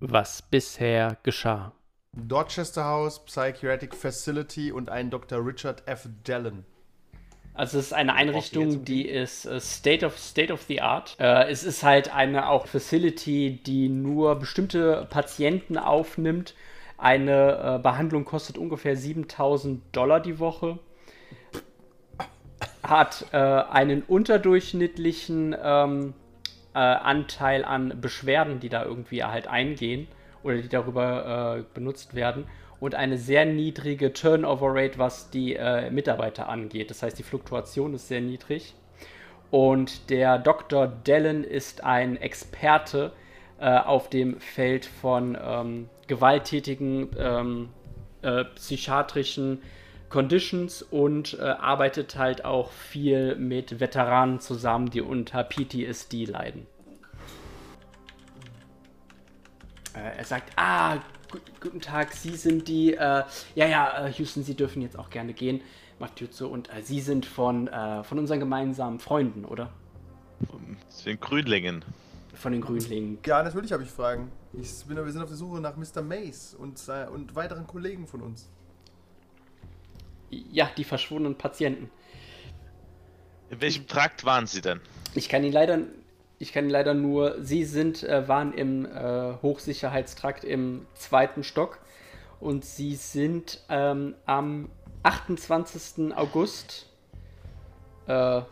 was bisher geschah. Dorchester House Psychiatric Facility und ein Dr. Richard F. Dallin. Also es ist eine Einrichtung, die ist äh, State of State of the Art. Äh, es ist halt eine auch Facility, die nur bestimmte Patienten aufnimmt. Eine äh, Behandlung kostet ungefähr 7000 Dollar die Woche. Hat äh, einen unterdurchschnittlichen ähm, äh, Anteil an Beschwerden, die da irgendwie halt eingehen oder die darüber äh, benutzt werden und eine sehr niedrige Turnover Rate, was die äh, Mitarbeiter angeht. Das heißt, die Fluktuation ist sehr niedrig. Und der Dr. Dellen ist ein Experte äh, auf dem Feld von ähm, gewalttätigen ähm, äh, psychiatrischen Conditions und äh, arbeitet halt auch viel mit Veteranen zusammen, die unter PTSD leiden. Äh, er sagt, ah, gu guten Tag, Sie sind die, äh, ja, ja, äh, Houston, Sie dürfen jetzt auch gerne gehen, macht Tür zu und äh, Sie sind von, äh, von unseren gemeinsamen Freunden, oder? Von den Grünlingen. Von den Grünlingen. Ja, natürlich habe ich Fragen. Ich bin, wir sind auf der Suche nach Mr. Mace und, äh, und weiteren Kollegen von uns. Ja, die verschwundenen Patienten. In welchem Trakt waren Sie denn? Ich kann Ihnen leider ich kann leider nur, sie sind, äh, waren im äh, Hochsicherheitstrakt im zweiten Stock und sie sind ähm, am 28. August äh,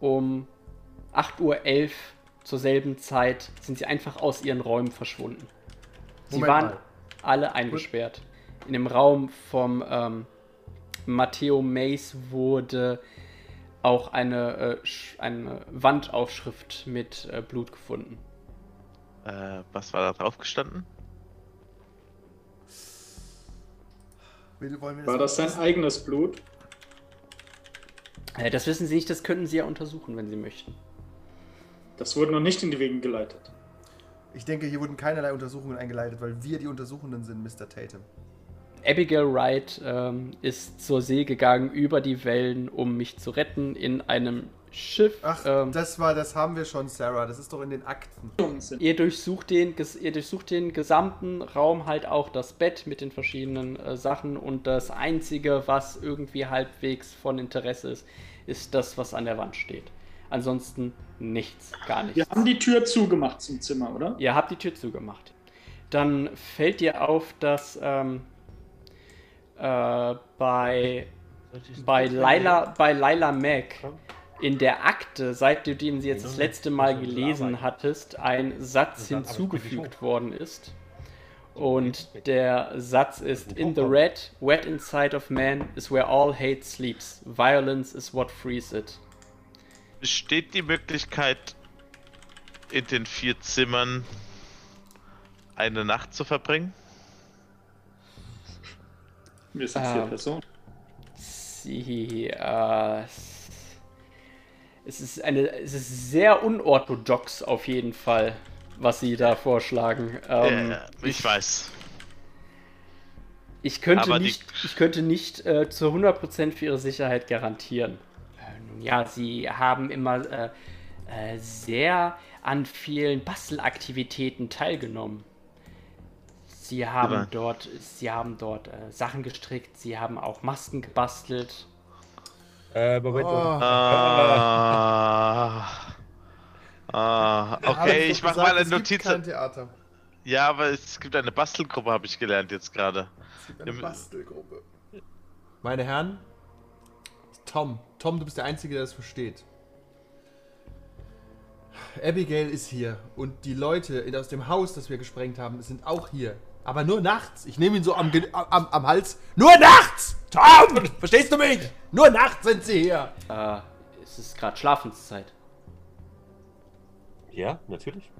um 8.11 Uhr zur selben Zeit sind sie einfach aus ihren Räumen verschwunden. Sie Moment waren mal. alle eingesperrt. In dem Raum vom ähm, Matteo Mace wurde auch eine, äh, eine Wandaufschrift mit äh, Blut gefunden. Äh, was war da drauf gestanden? Wir War das sein wissen? eigenes Blut? Äh, das wissen Sie nicht, das könnten Sie ja untersuchen, wenn Sie möchten. Das wurde noch nicht in die Wege geleitet. Ich denke, hier wurden keinerlei Untersuchungen eingeleitet, weil wir die Untersuchenden sind, Mr. Tatum. Abigail Wright ähm, ist zur See gegangen über die Wellen, um mich zu retten in einem Schiff. Ach, ähm, das war, das haben wir schon, Sarah. Das ist doch in den Akten. Ihr, durchsucht den, ihr durchsucht den gesamten Raum, halt auch das Bett mit den verschiedenen äh, Sachen und das Einzige, was irgendwie halbwegs von Interesse ist, ist das, was an der Wand steht. Ansonsten nichts, gar nichts. Wir haben die Tür zugemacht zum Zimmer, oder? Ihr habt die Tür zugemacht. Dann fällt dir auf, dass ähm, äh, bei, bei, Laila, bei Laila Mac in der Akte, seit du den sie jetzt das letzte Mal gelesen hattest, ein Satz hinzugefügt worden ist. Und der Satz ist: In the red, wet inside of man is where all hate sleeps. Violence is what frees it. Besteht die Möglichkeit, in den vier Zimmern eine Nacht zu verbringen? Wir sind vier Ähm. Personen. Sie, äh, es ist eine, es ist sehr unorthodox auf jeden Fall, was Sie da vorschlagen. Ähm, ja, ich weiß. ich könnte aber die- nicht, ich könnte nicht äh, zu 100% für Ihre Sicherheit garantieren. Äh, nun ja, Sie haben immer äh, äh, sehr an vielen Bastelaktivitäten teilgenommen. Sie haben Aber- dort, Sie haben dort äh, Sachen gestrickt, Sie haben auch Masken gebastelt. Äh, Moment. Oh. Ah, ah, okay, ich mach gesagt, mal eine Notiz. Kein Theater. Ja, aber es gibt eine Bastelgruppe, habe ich gelernt jetzt gerade. Es gibt eine Ja, Bastelgruppe. Meine Herren, Tom. Tom, du bist der Einzige, der das versteht. Abigail ist hier und die Leute aus dem Haus, das wir gesprengt haben, sind auch hier. Aber nur nachts. Ich nehme ihn so am, am, am Hals. Nur nachts! Tom! Verstehst du mich? Nur nachts sind sie hier. Äh, es ist gerade Schlafenszeit. Ja, natürlich.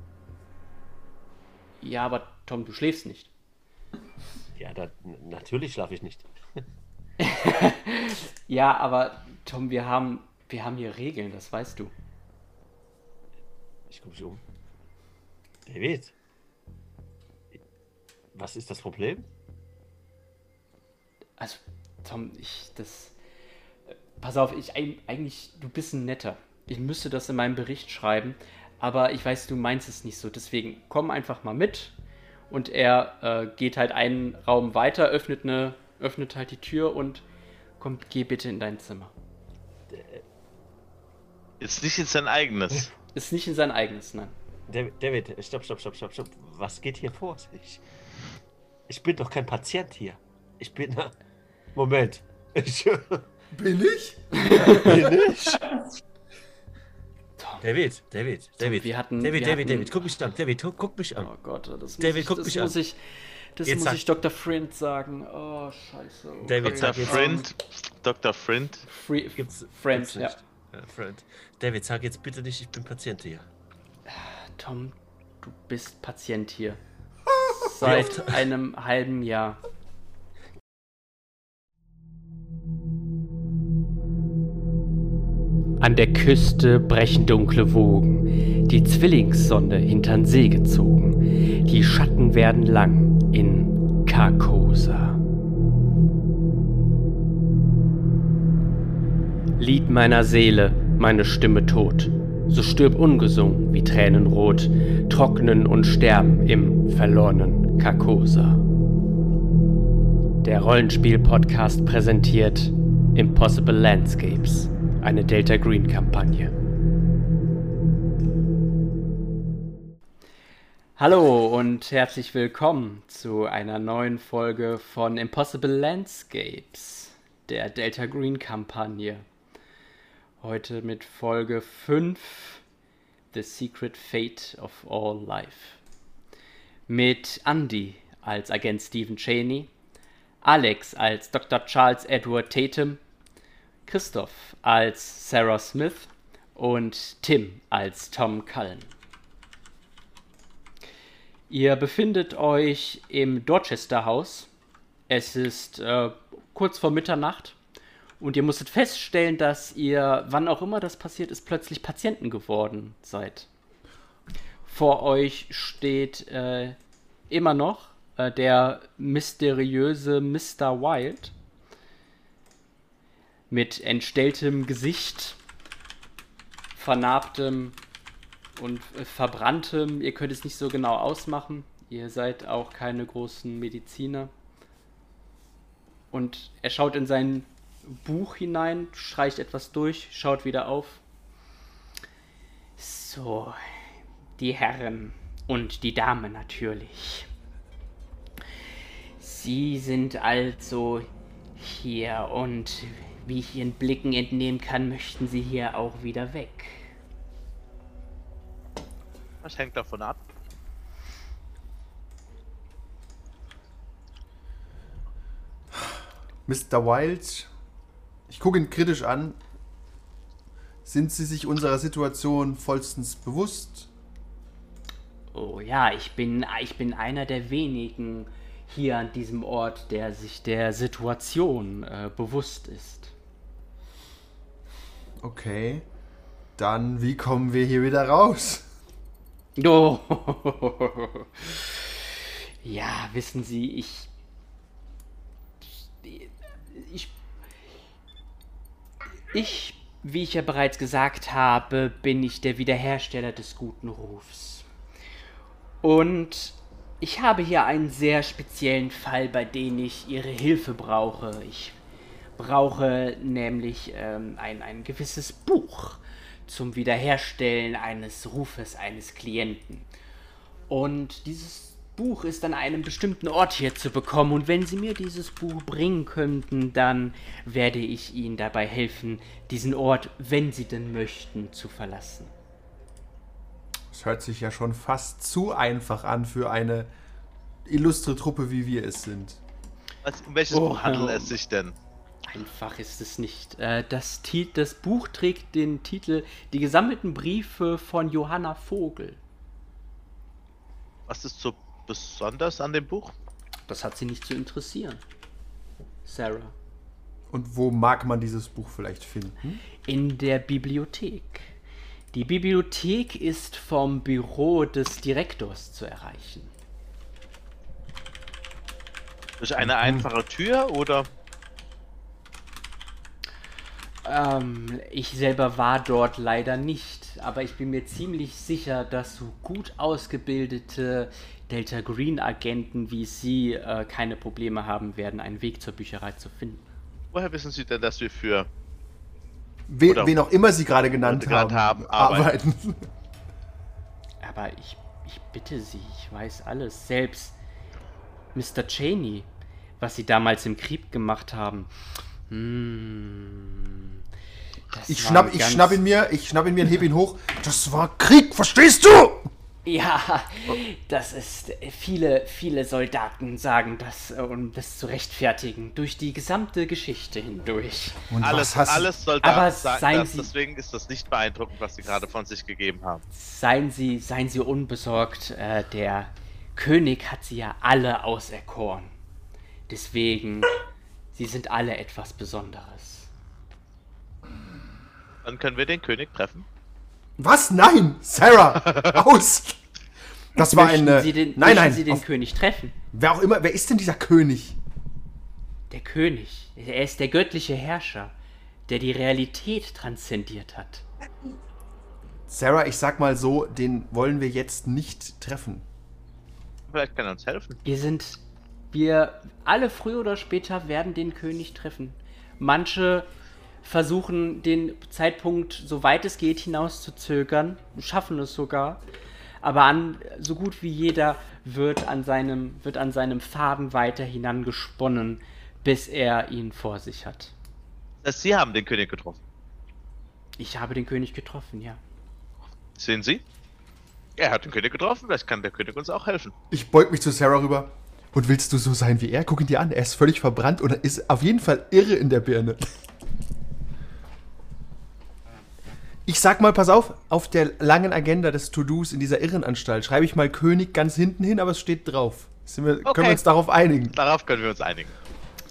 Ja, aber Tom, du schläfst nicht. Ja, da, natürlich schlafe ich nicht. Ja, aber Tom, wir haben, wir haben hier Regeln, das weißt du. Ich gucke mich um. David. Was ist das Problem? Also, Tom, ich, das. äh, Pass auf, ich eig- eigentlich, du bist ein netter. Ich müsste das in meinem Bericht schreiben, aber ich weiß, du meinst es nicht so. Deswegen komm einfach mal mit Und er äh, geht halt einen Raum weiter, öffnet, eine, öffnet halt die Tür und kommt, geh bitte in dein Zimmer. Ist nicht in sein eigenes. Ist nicht in sein eigenes, nein. David, David, stopp, stopp, stopp, stopp, stopp. Was geht hier vor sich? Ich bin doch kein Patient hier. Ich bin. Moment. Ich Bin ich? bin nicht. David, David, David. wir hatten- David, wir David, hatten- David, guck mich an. David, guck, mich an. Oh Gott, das muss David, ich, guck das mich muss an. ich, das Jetzt muss sag- ich Dr. Friend sagen. Oh, scheiße. Oh, David, Dr. Friend. Dr. Friend. Free, Gibt's, Friend, gibt's ja. Ja, Friend. David, sag jetzt bitte nicht, ich bin Patient hier. Tom, du bist Patient hier. Seit einem halben Jahr. An der Küste brechen dunkle Wogen, die Zwillingssonne hintern See gezogen. Die Schatten werden lang in Carcosa. Lied meiner Seele, meine Stimme tot. So stirb ungesungen wie Tränen rot, trocknen und sterben im verlorenen Carcosa. Der Rollenspiel-Podcast präsentiert Impossible Landscapes, eine Delta Green-Kampagne. Hallo und herzlich willkommen zu einer neuen Folge von Impossible Landscapes, der Delta Green-Kampagne. Heute mit Folge 5 The Secret Fate of All Life. Mit Andy als Agent Stephen Cheney, Alex als Dr. Charles Edward Tatum, Christoph als Sarah Smith und Tim als Tom Cullen. Ihr befindet euch im Dorchester Haus. Es ist äh, kurz vor Mitternacht und ihr musstet feststellen, dass ihr, wann auch immer das passiert ist, plötzlich Patienten geworden seid. Vor euch steht äh, immer noch äh, der mysteriöse Mr. Wild mit entstelltem Gesicht, vernarbtem und äh, verbranntem. Ihr könnt es nicht so genau ausmachen. Ihr seid auch keine großen Mediziner. Und er schaut in sein Buch hinein, streicht etwas durch, schaut wieder auf. So, die Herren und die Dame natürlich. Sie sind also hier und wie ich Ihren Blicken entnehmen kann, möchten Sie hier auch wieder weg. Das hängt davon ab. Mr. Wild, ich gucke ihn kritisch an. Sind Sie sich unserer Situation vollstens bewusst? Oh ja, ich bin, ich bin einer der wenigen hier an diesem Ort, der sich der Situation äh, bewusst ist. Okay. Dann, wie kommen wir hier wieder raus? Oh. Ja, wissen Sie, ich. Ich. Ich, wie ich ja bereits gesagt habe, bin ich der Wiederhersteller des guten Rufs. Und ich habe hier einen sehr speziellen Fall, bei dem ich Ihre Hilfe brauche. Ich brauche nämlich ähm, ein, ein gewisses Buch zum Wiederherstellen eines Rufes eines Klienten. Und dieses Buch ist an einem bestimmten Ort hier zu bekommen. Und wenn Sie mir dieses Buch bringen könnten, dann werde ich Ihnen dabei helfen, diesen Ort, wenn Sie denn möchten, zu verlassen. Das hört sich ja schon fast zu einfach an für eine illustre Truppe, wie wir es sind. Was, um welches Oh, Buch handelt ähm. es sich denn? Einfach ist es nicht. Äh, das, das Buch trägt den Titel Die gesammelten Briefe von Johanna Vogel. Was ist so besonders an dem Buch? Das hat sie nicht zu interessieren. Sarah. Und wo mag man dieses Buch vielleicht finden? In der Bibliothek. Die Bibliothek ist vom Büro des Direktors zu erreichen. Durch eine einfache Tür oder? Ähm, ich selber war dort leider nicht. aber ich bin mir ziemlich sicher, dass so gut ausgebildete Delta Green Agenten wie Sie äh, keine Probleme haben werden, einen Weg zur Bücherei zu finden. Woher wissen Sie denn, dass wir für. We, Oder- wen auch immer Sie gerade genannt haben, haben, arbeiten. arbeiten. Aber ich, ich bitte Sie, ich weiß alles. Selbst Mr. Cheney, was Sie damals im Krieg gemacht haben. Hm, das Ich schnapp, ich schnapp ihn mir, ich schnapp ihn mir und heb ihn hoch. Das war Krieg, verstehst du? Ja, das ist. Viele, viele Soldaten sagen das, äh, um das zu rechtfertigen, durch die gesamte Geschichte hindurch. Und Alles, alles Soldaten Aber sagen seien das, Sie- deswegen ist das nicht beeindruckend, was sie gerade von sich gegeben haben. Seien Sie, seien Sie unbesorgt, äh, der König hat sie ja alle auserkoren. Deswegen, Sie sind alle etwas Besonderes. Dann können wir den König treffen. Was? Nein! Sarah! Aus! Das war eine. Sie den, nein, nein. Sie den auf, König treffen? wer auch immer, wer ist denn dieser König? Der König, er ist der göttliche Herrscher, der die Realität transzendiert hat. Sarah, ich sag mal so, den wollen wir jetzt nicht treffen. Vielleicht kann er uns helfen. Wir sind, wir alle früher oder später werden den König treffen. Manche versuchen den Zeitpunkt, soweit es geht, hinaus zu zögern, schaffen es sogar. Aber an, so gut wie jeder wird an seinem, wird an seinem Faden weiter hinangesponnen, bis er ihn vor sich hat. Das Sie haben den König getroffen. Ich habe den König getroffen, ja. Sehen Sie? Er hat den König getroffen, vielleicht kann der König uns auch helfen. Ich beug mich zu Sarah rüber. Und willst du so sein wie er? Guck ihn dir an. Er ist völlig verbrannt und er ist auf jeden Fall irre in der Birne. Ich sag mal, pass auf, auf der langen Agenda des To-Dos in dieser Irrenanstalt schreibe ich mal König ganz hinten hin, aber es steht drauf. Sind wir, Können Okay. wir uns darauf einigen? Darauf können wir uns einigen.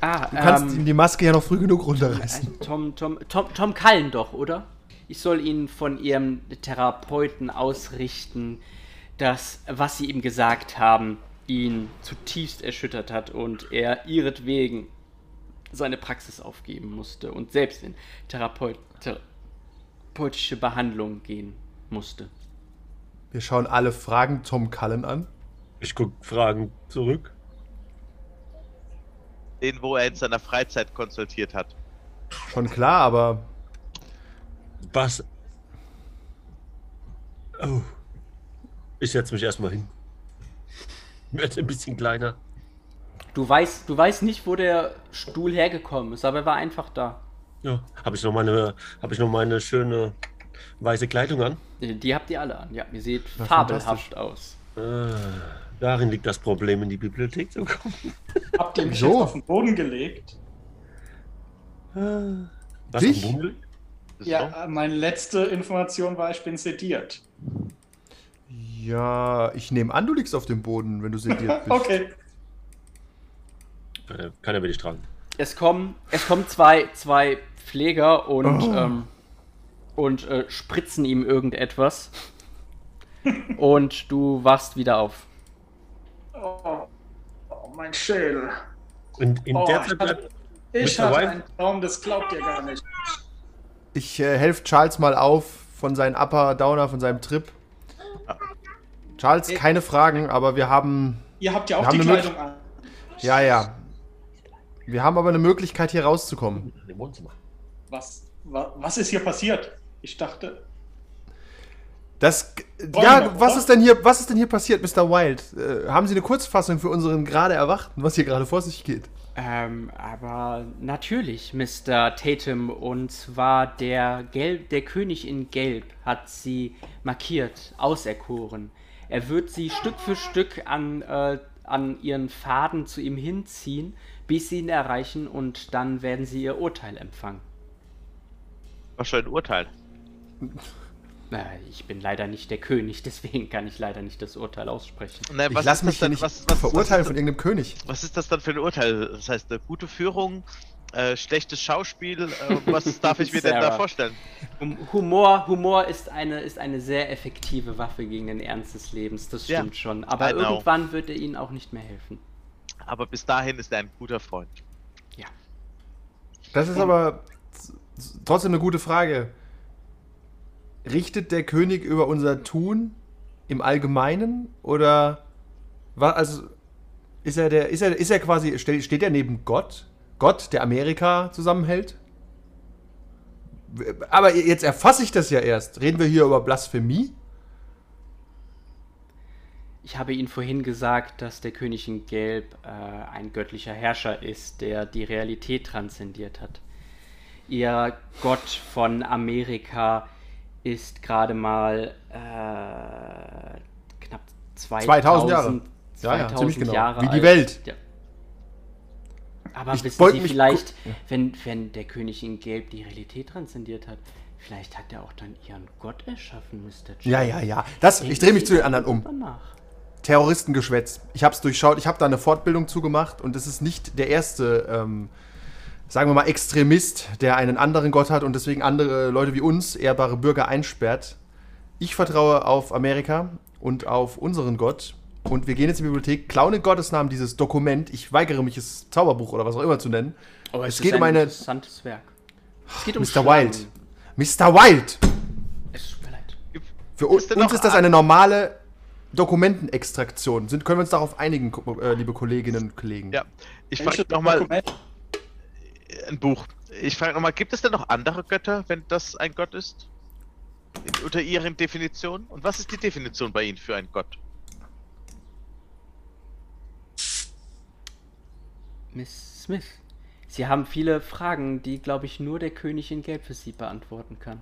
Ah, Du kannst ähm, ihm die Maske ja noch früh genug runterreißen. Tom, Tom, Tom, Tom Cullen doch, oder? Ich soll Ihnen von Ihrem Therapeuten ausrichten, dass, was Sie ihm gesagt haben, ihn zutiefst erschüttert hat und er ihretwegen seine Praxis aufgeben musste und selbst in Therapeut, therapeutische Behandlung gehen musste. Wir schauen alle Fragen Tom Cullen an. Ich guck Fragen zurück. Den, wo er in seiner Freizeit konsultiert hat. Schon klar, aber Was? Oh. Ich setze mich erstmal hin. Wird ein bisschen kleiner. Du weißt, du weißt nicht, wo der Stuhl hergekommen ist, aber er war einfach da. Ja. Habe ich noch meine, habe ich noch meine schöne weiße Kleidung an? Die habt ihr alle an. Ja, ihr seht Ja, fabelhaft aus. Äh, darin liegt das Problem, in die Bibliothek zu kommen. Habt ihr mich Wieso? jetzt auf den Boden gelegt? Äh, Was Dich? Ist so? Ja, meine letzte Information war, ich bin sediert. ja, ich nehme an, du liegst auf dem Boden, wenn du sediert bist. Okay. Äh, Keiner will dich tragen. Es kommen, es kommen zwei, zwei Pfleger und, Oh. ähm, und äh, spritzen ihm irgendetwas. und du wachst wieder auf. Oh, oh mein Schädel. Und in Oh, der ich Zeit bleibt ich hatte einen Traum, das glaubt ihr gar nicht. Ich äh, helfe Charles mal auf von seinem Upper Downer, von seinem Trip. Charles, keine Fragen, aber wir haben. Ihr habt ja auch die Kleidung an. Ja, ja. Wir haben aber eine Möglichkeit, hier rauszukommen. im Wohnzimmer. Was, wa, was ist hier passiert? Ich dachte, Das. Wollen Ja, wir, was oder? ist denn hier, was ist denn hier passiert, Mr. Wild? Äh, haben Sie eine Kurzfassung für unseren gerade Erwachten, was hier gerade vor sich geht? Ähm, aber natürlich, Mr. Tatum. Und zwar der, Gelb, der König in Gelb hat sie markiert, auserkoren. Er wird sie Stück für Stück an, äh, an ihren Faden zu ihm hinziehen, bis sie ihn erreichen und dann werden sie ihr Urteil empfangen. Was für ein Urteil. Äh, ich bin leider nicht der König, deswegen kann ich leider nicht das Urteil aussprechen. Na, Ich was lasse ist mich denn- nicht was- was- verurteilen was von ist, irgendeinem König. was ist das dann für ein Urteil? Das heißt, eine gute Führung, äh, schlechtes Schauspiel, äh, was darf ich mir denn da vorstellen? Hum- Humor, Humor ist eine, ist eine sehr effektive Waffe gegen den Ernst des Lebens, das Ja, stimmt schon. Aber irgendwann wird er ihnen auch nicht mehr helfen. Aber bis dahin ist er ein guter Freund. Ja. Das ist aber trotzdem eine gute Frage. richtet der König über unser Tun im Allgemeinen oder war also ist er der ist er ist er quasi ste- steht er neben Gott? Gott, der Amerika zusammenhält? Aber jetzt erfasse ich das ja erst. Reden wir hier über Blasphemie? Ich habe Ihnen vorhin gesagt, dass der König in Gelb äh, ein göttlicher Herrscher ist, der die Realität transzendiert hat. Ihr Gott von Amerika ist gerade mal äh, knapp 2000, 2000 Jahre. Ja, ja, 2000 ziemlich genau. Jahre Wie die. Welt. Ja. Aber Ich wissen Sie vielleicht, ja. wenn, wenn der König in Gelb die Realität transzendiert hat, vielleicht hat er auch dann Ihren Gott erschaffen, Mr. J. Ja, ja, ja. Das, ich drehe mich zu den anderen um. Drüber nach. Terroristengeschwätz. Ich habe es durchschaut, ich habe da eine Fortbildung zugemacht und es ist nicht der erste, ähm, sagen wir mal, Extremist, der einen anderen Gott hat und deswegen andere Leute wie uns, ehrbare Bürger, einsperrt. Ich vertraue auf Amerika und auf unseren Gott. Und wir gehen jetzt in die Bibliothek, klauen in Gottes Namen dieses Dokument. Ich weigere mich, es Zauberbuch oder was auch immer zu nennen. Aber Es es, geht ist um ein eine- interessantes Werk. Es geht um Mr. Schlangen. Wild. Mr. Wild! Es tut mir leid. Für uns, denn uns ist das eine normale Dokumentenextraktion. Sind, können wir uns darauf einigen, äh, liebe Kolleginnen und Kollegen? Ja, ich frage nochmal ein Buch. Ich frage nochmal, gibt es denn noch andere Götter, wenn das ein Gott ist? In, unter Ihren Definitionen? Und was ist die Definition bei Ihnen für einen Gott? Miss Smith, Sie haben viele Fragen, die, glaube ich, nur der König in Gelb für Sie beantworten kann.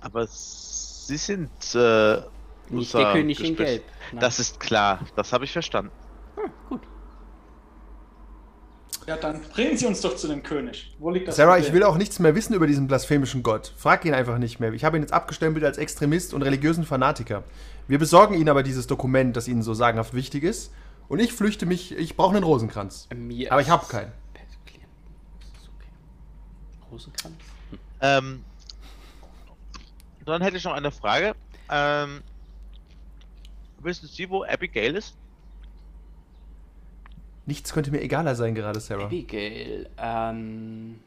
Aber Sie sind äh, Nicht der König in Gelb. Nein. Das ist klar, das habe ich verstanden. Ah, gut. Ja, dann bringen Sie uns doch zu dem König. Wo liegt das Sarah, Problem? ich will auch nichts mehr wissen über diesen blasphemischen Gott. Frag ihn einfach nicht mehr. Ich habe ihn jetzt abgestempelt als Extremist und religiösen Fanatiker. Wir besorgen Ihnen aber dieses Dokument, das Ihnen so sagenhaft wichtig ist. Und ich flüchte mich, ich brauche einen Rosenkranz. Mir Aber ich habe keinen. Okay. Rosenkranz? Hm. Ähm, dann hätte ich noch eine Frage. Ähm, wissen Sie, wo Abigail ist? Nichts könnte mir egaler sein gerade, Sarah. Abigail, ähm.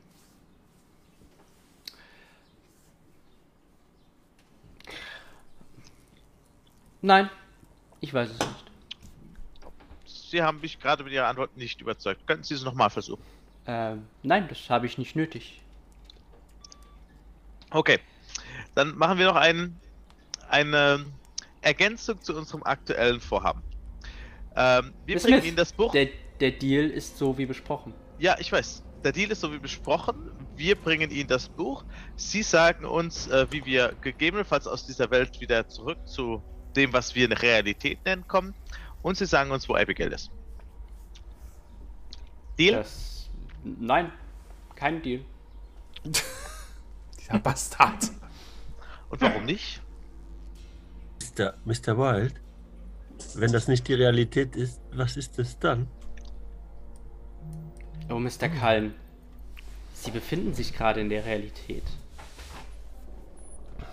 Nein, ich weiß es nicht. Sie haben mich gerade mit Ihrer Antwort nicht überzeugt. Könnten Sie es nochmal versuchen? Ähm, nein, das habe ich nicht nötig. Okay. Dann machen wir noch ein, eine Ergänzung zu unserem aktuellen Vorhaben. Ähm, wir Miss bringen Smith, Ihnen das Buch. Der, der Deal ist so wie besprochen. Ja, ich weiß. Der Deal ist so wie besprochen. Wir bringen Ihnen das Buch. Sie sagen uns, äh, wie wir gegebenenfalls aus dieser Welt wieder zurück zu dem, was wir eine Realität nennen, kommen. Und Sie sagen uns, wo Abigail ist. Deal? Das. Nein, kein Deal. Dieser Bastard. Und warum nicht? Mr. Mr. Wild, wenn das nicht die Realität ist, was ist es dann? Oh, Mr. Kalm. Sie befinden sich gerade in der Realität.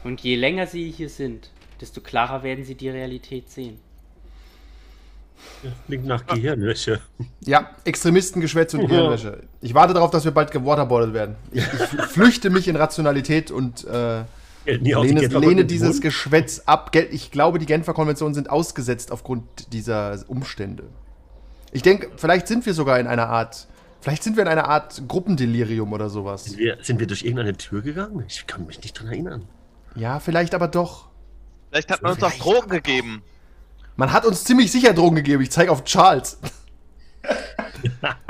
Und je länger Sie hier sind, desto klarer werden Sie die Realität sehen. Klingt nach Gehirnwäsche. Ja, Extremistengeschwätz und Hirnwäsche. Ich warte darauf, dass wir bald gewaterboardet werden. Ich, ich flüchte mich in Rationalität und äh, Lehne, lehne dieses? Geschwätz ab. Ich glaube, die Genfer Konventionen sind ausgesetzt aufgrund dieser Umstände. Ich denke, vielleicht sind wir sogar in einer Art, vielleicht sind wir in einer Art Gruppendelirium oder sowas. Sind wir, sind wir durch irgendeine Tür gegangen? Ich kann mich nicht dran erinnern. Ja, vielleicht aber doch. Vielleicht hat man uns auch Vielleicht Drogen doch. gegeben. Man hat uns ziemlich sicher Drogen gegeben. Ich zeige auf Charles.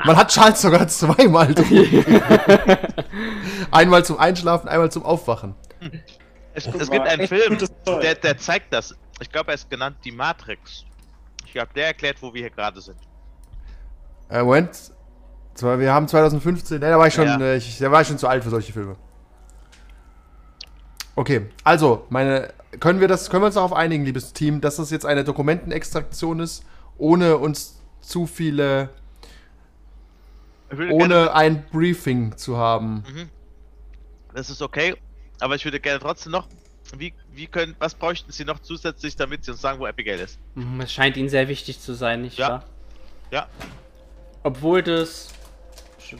Man hat Charles sogar zweimal Drogen gegeben. Einmal zum Einschlafen, einmal zum Aufwachen. Es, gibt einen Film, der, der zeigt das. Ich glaube, er ist genannt Die Matrix. Ich glaube, der erklärt, wo wir hier gerade sind. Äh, Moment. Zwar, wir haben 2015, ne, da war ich schon, Ja. äh, ich, da war ich schon zu alt für solche Filme. Okay, also, meine, können wir das, können wir uns darauf einigen, liebes Team, dass das jetzt eine Dokumentenextraktion ist, ohne uns zu viele, gerne, ohne ein Briefing zu haben. das ist okay, aber ich würde gerne trotzdem noch. Wie, wie können, was bräuchten Sie noch zusätzlich, damit Sie uns sagen, wo Abigail ist? Hm, Es scheint Ihnen sehr wichtig zu sein, nicht Ja. wahr? Ja, Obwohl das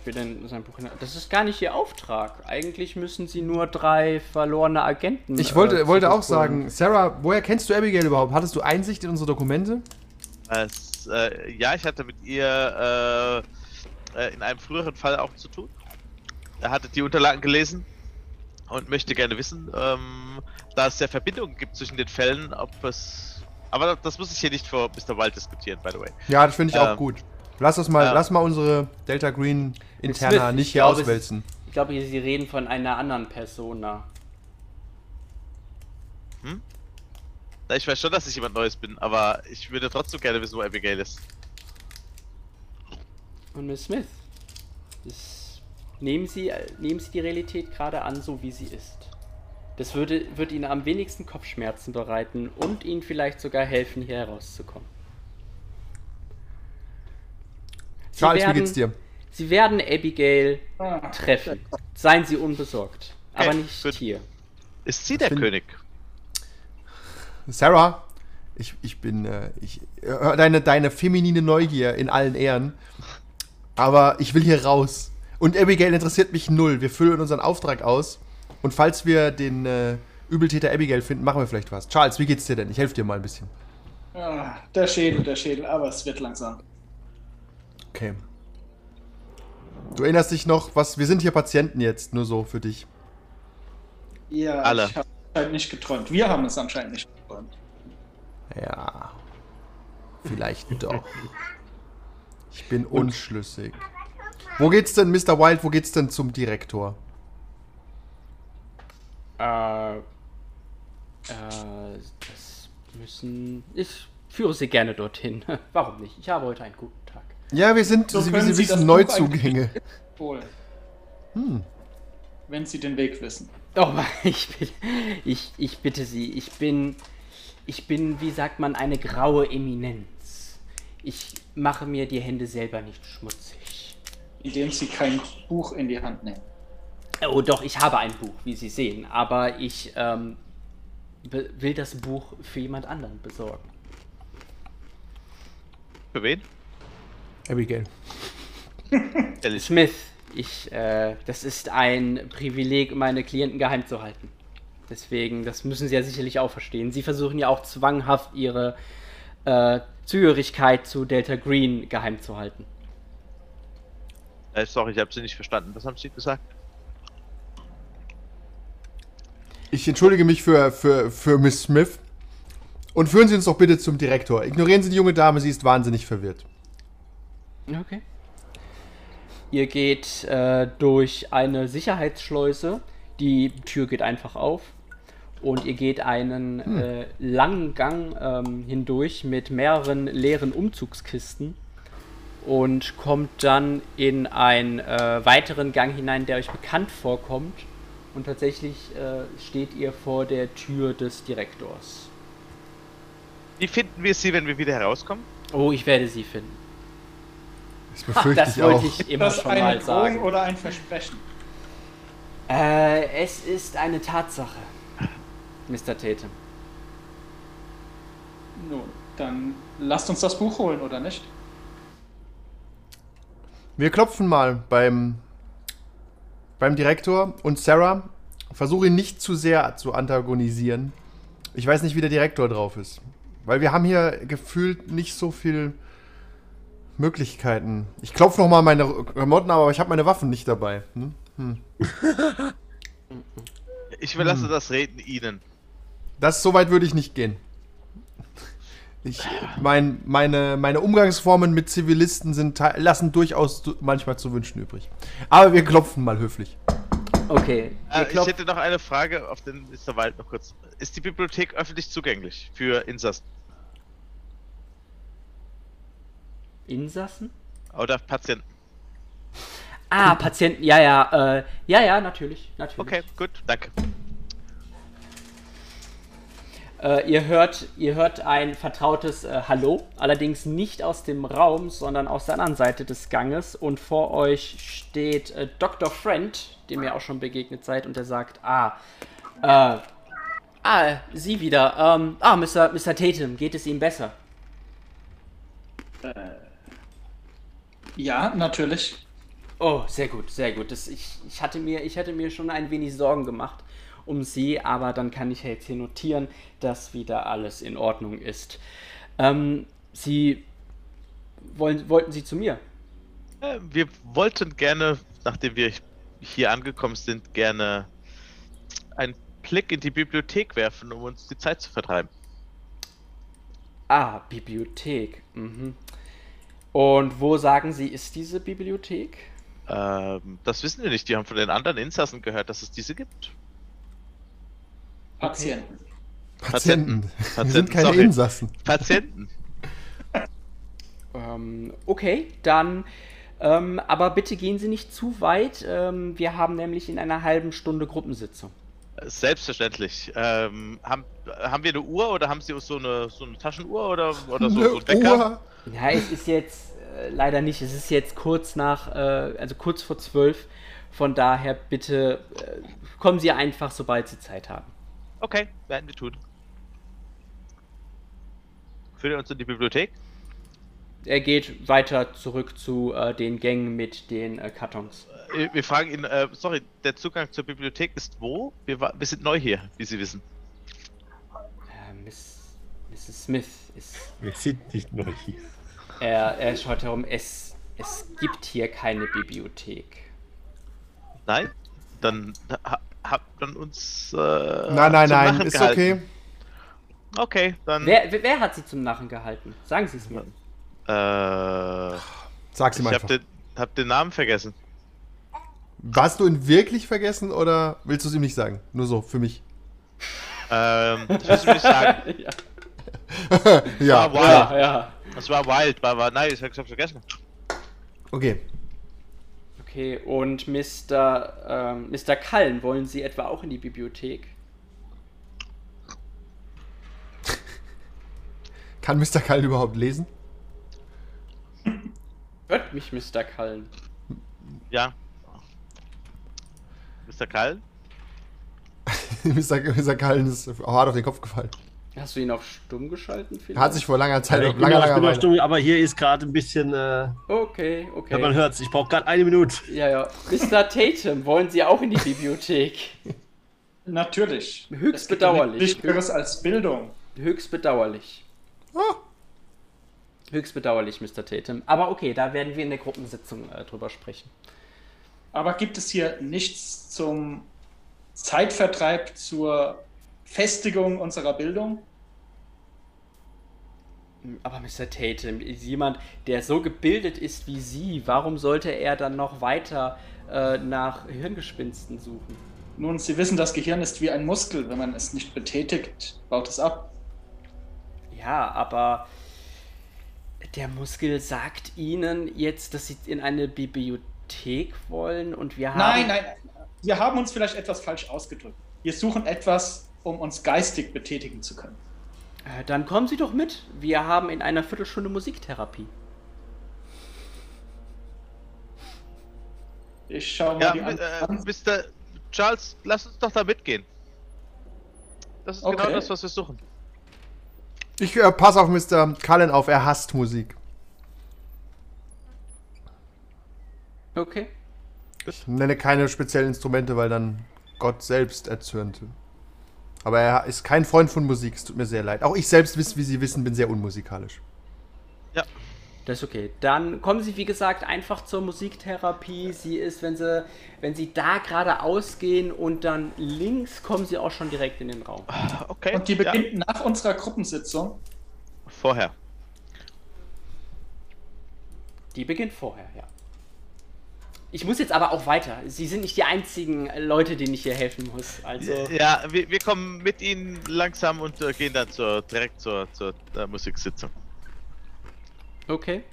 wir denn sein Buch in Das ist gar nicht ihr Auftrag. Eigentlich müssen sie nur drei verlorene Agenten. Ich wollte, äh, wollte auch sagen, Sarah, woher kennst du Abigail überhaupt? Hattest du Einsicht in unsere Dokumente? Es, äh, ja, ich hatte mit ihr äh, äh, in einem früheren Fall auch zu tun. Er hatte die Unterlagen gelesen und möchte gerne wissen, ähm, da es ja Verbindungen gibt zwischen den Fällen, ob es. Aber das muss ich hier nicht vor Mr. Wild diskutieren, by the way. Ja, das finde ich auch Ähm, gut. Lass das mal, ja. lass mal unsere Delta Green Interna Smith, nicht ich hier glaube, es- auswälzen. Ich glaube, sie reden von einer anderen Persona. Na, ich weiß schon, dass ich jemand Neues bin, aber ich würde trotzdem gerne wissen, wo Abigail ist. Und Miss Smith, das, nehmen, sie, nehmen Sie die Realität gerade an, so wie sie ist. Das würde, wird Ihnen am wenigsten Kopfschmerzen bereiten und Ihnen vielleicht sogar helfen, hier herauszukommen. Sie Charles, wie werden- geht's dir? Sie werden Abigail Ah, treffen. Seien Sie unbesorgt. Aber Okay, nicht gut. hier. Ist sie der König? Sarah, ich, ich bin, äh, ich hör deine, deine feminine Neugier in allen Ehren, aber ich will hier raus. Und Abigail interessiert mich null. Wir füllen unseren Auftrag aus und falls wir den äh, Übeltäter Abigail finden, machen wir vielleicht was. Charles, wie geht's dir denn? Ich helfe dir mal ein bisschen. ah, der Schädel, der Schädel, aber es wird langsam. Okay. Du erinnerst dich noch, was, wir sind hier Patienten jetzt, nur so für dich. Ja, Alle. ich habe anscheinend nicht geträumt. Wir haben es anscheinend nicht geträumt. Ja. Vielleicht doch. Ich bin unschlüssig. Wo geht's denn, Mr. Wild, wo geht's denn zum Direktor? Äh, äh, das müssen. Ich führe Sie gerne dorthin. Warum nicht? Ich habe heute einen guten Tag. Ja, wir sind, So Sie, Sie Sie wissen, Neuzugänge. Wohl. Hm. Wenn Sie den Weg wissen. Oh, ich, bitte- ich, ich bitte Sie, ich bin. Ich bin, wie sagt man, eine graue Eminenz. Ich mache mir die Hände selber nicht schmutzig. Indem Sie kein Buch in die Hand nehmen. Oh, doch, ich habe ein Buch, wie Sie sehen, aber ich ähm, will das Buch für jemand anderen besorgen. Für wen? Abigail. Smith, ich, äh, das ist ein Privileg, meine Klienten geheim zu halten. Deswegen, das müssen Sie ja sicherlich auch verstehen. Sie versuchen ja auch zwanghaft Ihre äh, Zugehörigkeit zu Delta Green geheim zu halten. Äh, sorry, ich habe sie nicht verstanden. Was haben sie gesagt? Ich entschuldige mich für, für, für Miss Smith. Und führen Sie uns doch bitte zum Direktor. Ignorieren Sie die junge Dame, sie ist wahnsinnig verwirrt. Okay. Ihr geht äh, durch eine Sicherheitsschleuse. Die Tür geht einfach auf. Und ihr geht einen äh, langen Gang ähm, hindurch mit mehreren leeren Umzugskisten. Und kommt dann in einen äh, weiteren Gang hinein, der euch bekannt vorkommt. Und tatsächlich äh, steht ihr vor der Tür des Direktors. Wie finden wir sie, wenn wir wieder herauskommen? Oh, ich werde sie finden. Das Ha, befürchte das ich wollte auch. ich immer das schon eine mal Drohung sagen. oder ein Versprechen? Äh, es ist eine Tatsache, Mr. Tatum. Nun, dann lasst uns das Buch holen, oder nicht? Wir klopfen mal beim, beim Direktor und Sarah. Versuche ihn nicht zu sehr zu antagonisieren. Ich weiß nicht, wie der Direktor drauf ist. Weil wir haben hier gefühlt nicht so viel Möglichkeiten. Ich klopfe noch mal meine Klamotten, aber ich habe meine Waffen nicht dabei. Hm? Hm. Ich überlasse das Reden Ihnen. Das so weit würde ich nicht gehen. Ich, mein, meine, meine Umgangsformen mit Zivilisten sind, lassen durchaus du- manchmal zu wünschen übrig. Aber wir klopfen mal höflich. Okay, Äh, ich hätte noch eine Frage auf den Mr. Wald noch kurz. Ist die Bibliothek öffentlich zugänglich für Insassen Insassen? oder Patienten? Ah, Patienten, ja, ja, äh, ja, ja, natürlich, natürlich. Okay, gut, danke. Äh, ihr hört, ihr hört ein vertrautes äh, Hallo, allerdings nicht aus dem Raum, sondern aus der anderen Seite des Ganges. Und vor euch steht äh, Dr. Friend, dem ihr auch schon begegnet seid, und der sagt, ah, äh, ah, Sie wieder, ähm, ah, Mr. Mr. Tatum, geht es Ihnen besser? Ja, natürlich. Oh, sehr gut, sehr gut. Das, ich, ich, hatte mir, ich hatte mir schon ein wenig Sorgen gemacht um sie, aber dann kann ich ja jetzt hier notieren, dass wieder alles in Ordnung ist. Ähm, sie wollen, wollten Sie zu mir? Äh, wir wollten gerne, nachdem wir hier angekommen sind, gerne einen Blick in die Bibliothek werfen, um uns die Zeit zu vertreiben. Ah, Bibliothek. Mhm. Und wo sagen Sie, ist diese Bibliothek? Ähm, das wissen wir nicht. Die haben von den anderen Insassen gehört, dass es diese gibt. Patienten. Patienten. Patienten. Wir sind keine sorry. Insassen. Patienten. Ähm, okay, dann. Ähm, aber bitte gehen Sie nicht zu weit. Ähm, wir haben nämlich in einer halben Stunde Gruppensitzung. Selbstverständlich. Ähm, haben, haben wir eine Uhr oder haben Sie so eine, so eine Taschenuhr oder, oder so, Eine so ein Wecker? Uhr. Ja, es ist jetzt äh, leider nicht. Es ist jetzt kurz nach, äh, also kurz vor zwölf. Von daher bitte äh, kommen Sie einfach, sobald Sie Zeit haben. Okay, werden wir tun. Führen wir uns in die Bibliothek? Er geht weiter zurück zu äh, den Gängen mit den äh, Kartons. Äh, Wir fragen ihn, äh, sorry, der Zugang zur Bibliothek ist wo? Wir, wir sind neu hier, wie Sie wissen. Äh, Miss, Mrs. Smith ist. Wir sind nicht neu hier. Er, er schaut herum. Es, es gibt hier keine Bibliothek. Nein? Dann ha, habt man uns. Äh, Nein, nein, zum nein, Narren ist gehalten. okay. Okay, dann. Wer, wer, wer hat sie zum Narren gehalten? Sagen Sie es mir. Äh, Sag's ihm ich hab den, hab den Namen vergessen. Hast du ihn wirklich vergessen oder willst du es ihm nicht sagen? Nur so, für mich. Ähm, ich muss nicht sagen. ja. ja, Ah, wow. ja, ja. Das war Wild, war, war nice, ich hab's vergessen. okay. Okay, und Mr. Ähm, Mr. Cullen, wollen Sie etwa auch in die Bibliothek? Kann Mr. Kalt überhaupt lesen? Hört mich, Mr. Cullen. Ja. Mr. Kall? Mr. Mr. Kallen ist hart auf den Kopf gefallen. Hast du ihn auf stumm geschalten? Vielleicht? Hat sich vor langer Zeit, ich bin langer, auch- ich langer bin Weile. stumm, aber hier ist gerade ein bisschen. Äh, Okay, okay. ja, man hört's. Ich brauche gerade eine Minute. Ja, ja. Mr. Tatum, wollen Sie auch in die Bibliothek? Natürlich. Höchst ja bedauerlich. Nichts Höheres als Bildung. Höchst bedauerlich. Ah, Höchst bedauerlich, Mr. Tatum. Aber okay, da werden wir in der Gruppensitzung äh, drüber sprechen. Aber gibt es hier nichts zum Zeitvertreib zur Festigung unserer Bildung? Aber Mr. Tatum, ist jemand, der so gebildet ist wie Sie, warum sollte er dann noch weiter äh, nach Hirngespinsten suchen? Nun, Sie wissen, das Gehirn ist wie ein Muskel. Wenn man es nicht betätigt, baut es ab. Ja, aber der Muskel sagt Ihnen jetzt, dass Sie in eine Bibliothek wollen und wir haben. Nein, nein, wir haben uns vielleicht etwas falsch ausgedrückt. Wir suchen etwas, um uns geistig betätigen zu können. Äh, Dann kommen Sie doch mit. Wir haben in einer Viertelstunde Musiktherapie. Ich schaue mal Ja, die äh, an. Mr. Charles, lass uns doch da mitgehen. Das ist genau Okay. das, was wir suchen. ich äh, passe auf Mr. Cullen auf, er hasst Musik. Okay. Ich nenne keine speziellen Instrumente, weil dann Gott selbst erzürnt. Aber er ist kein Freund von Musik, es tut mir sehr leid. Auch ich selbst, wie Sie wissen, bin sehr unmusikalisch. Ja. Das ist okay. Dann kommen Sie, wie gesagt, einfach zur Musiktherapie. Sie ist, wenn Sie, wenn Sie da gerade ausgehen und dann links kommen Sie auch schon direkt in den Raum. Okay. Und die ja. beginnt nach unserer Gruppensitzung. Vorher. Die beginnt vorher, ja. Ich muss jetzt aber auch weiter. Sie sind nicht die einzigen Leute, denen ich hier helfen muss. Also. Ja, wir, wir kommen mit Ihnen langsam und äh, gehen dann zur, direkt zur, zur äh, Musiksitzung. Okay.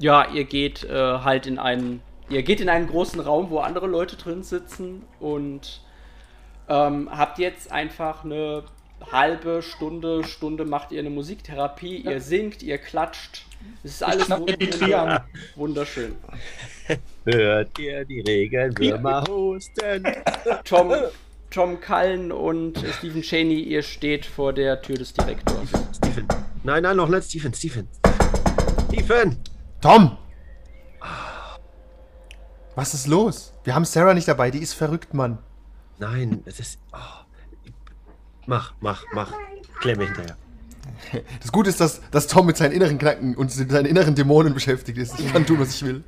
Ja, ihr geht äh, halt in einen. Ihr geht in einen großen Raum, wo andere Leute drin sitzen und ähm, habt jetzt einfach eine halbe Stunde, Stunde macht ihr eine Musiktherapie, ihr singt, ihr klatscht. Es ist alles wunderschön. Hört ihr die Regenwürmer husten? Tom, Tom Cullen und Stephen Cheney, ihr steht vor der Tür des Direktors. Stephen. Nein, nein, noch nicht Stephen. Stephen. Stephen! Tom! Was ist los? Wir haben Sarah nicht dabei, die ist verrückt, Mann. Nein, es ist. Oh. Mach, mach, mach. Klär mich hinterher. Das Gute ist, dass, dass Tom mit seinen inneren Knacken und seinen inneren Dämonen beschäftigt ist. Ich kann tun, was ich will.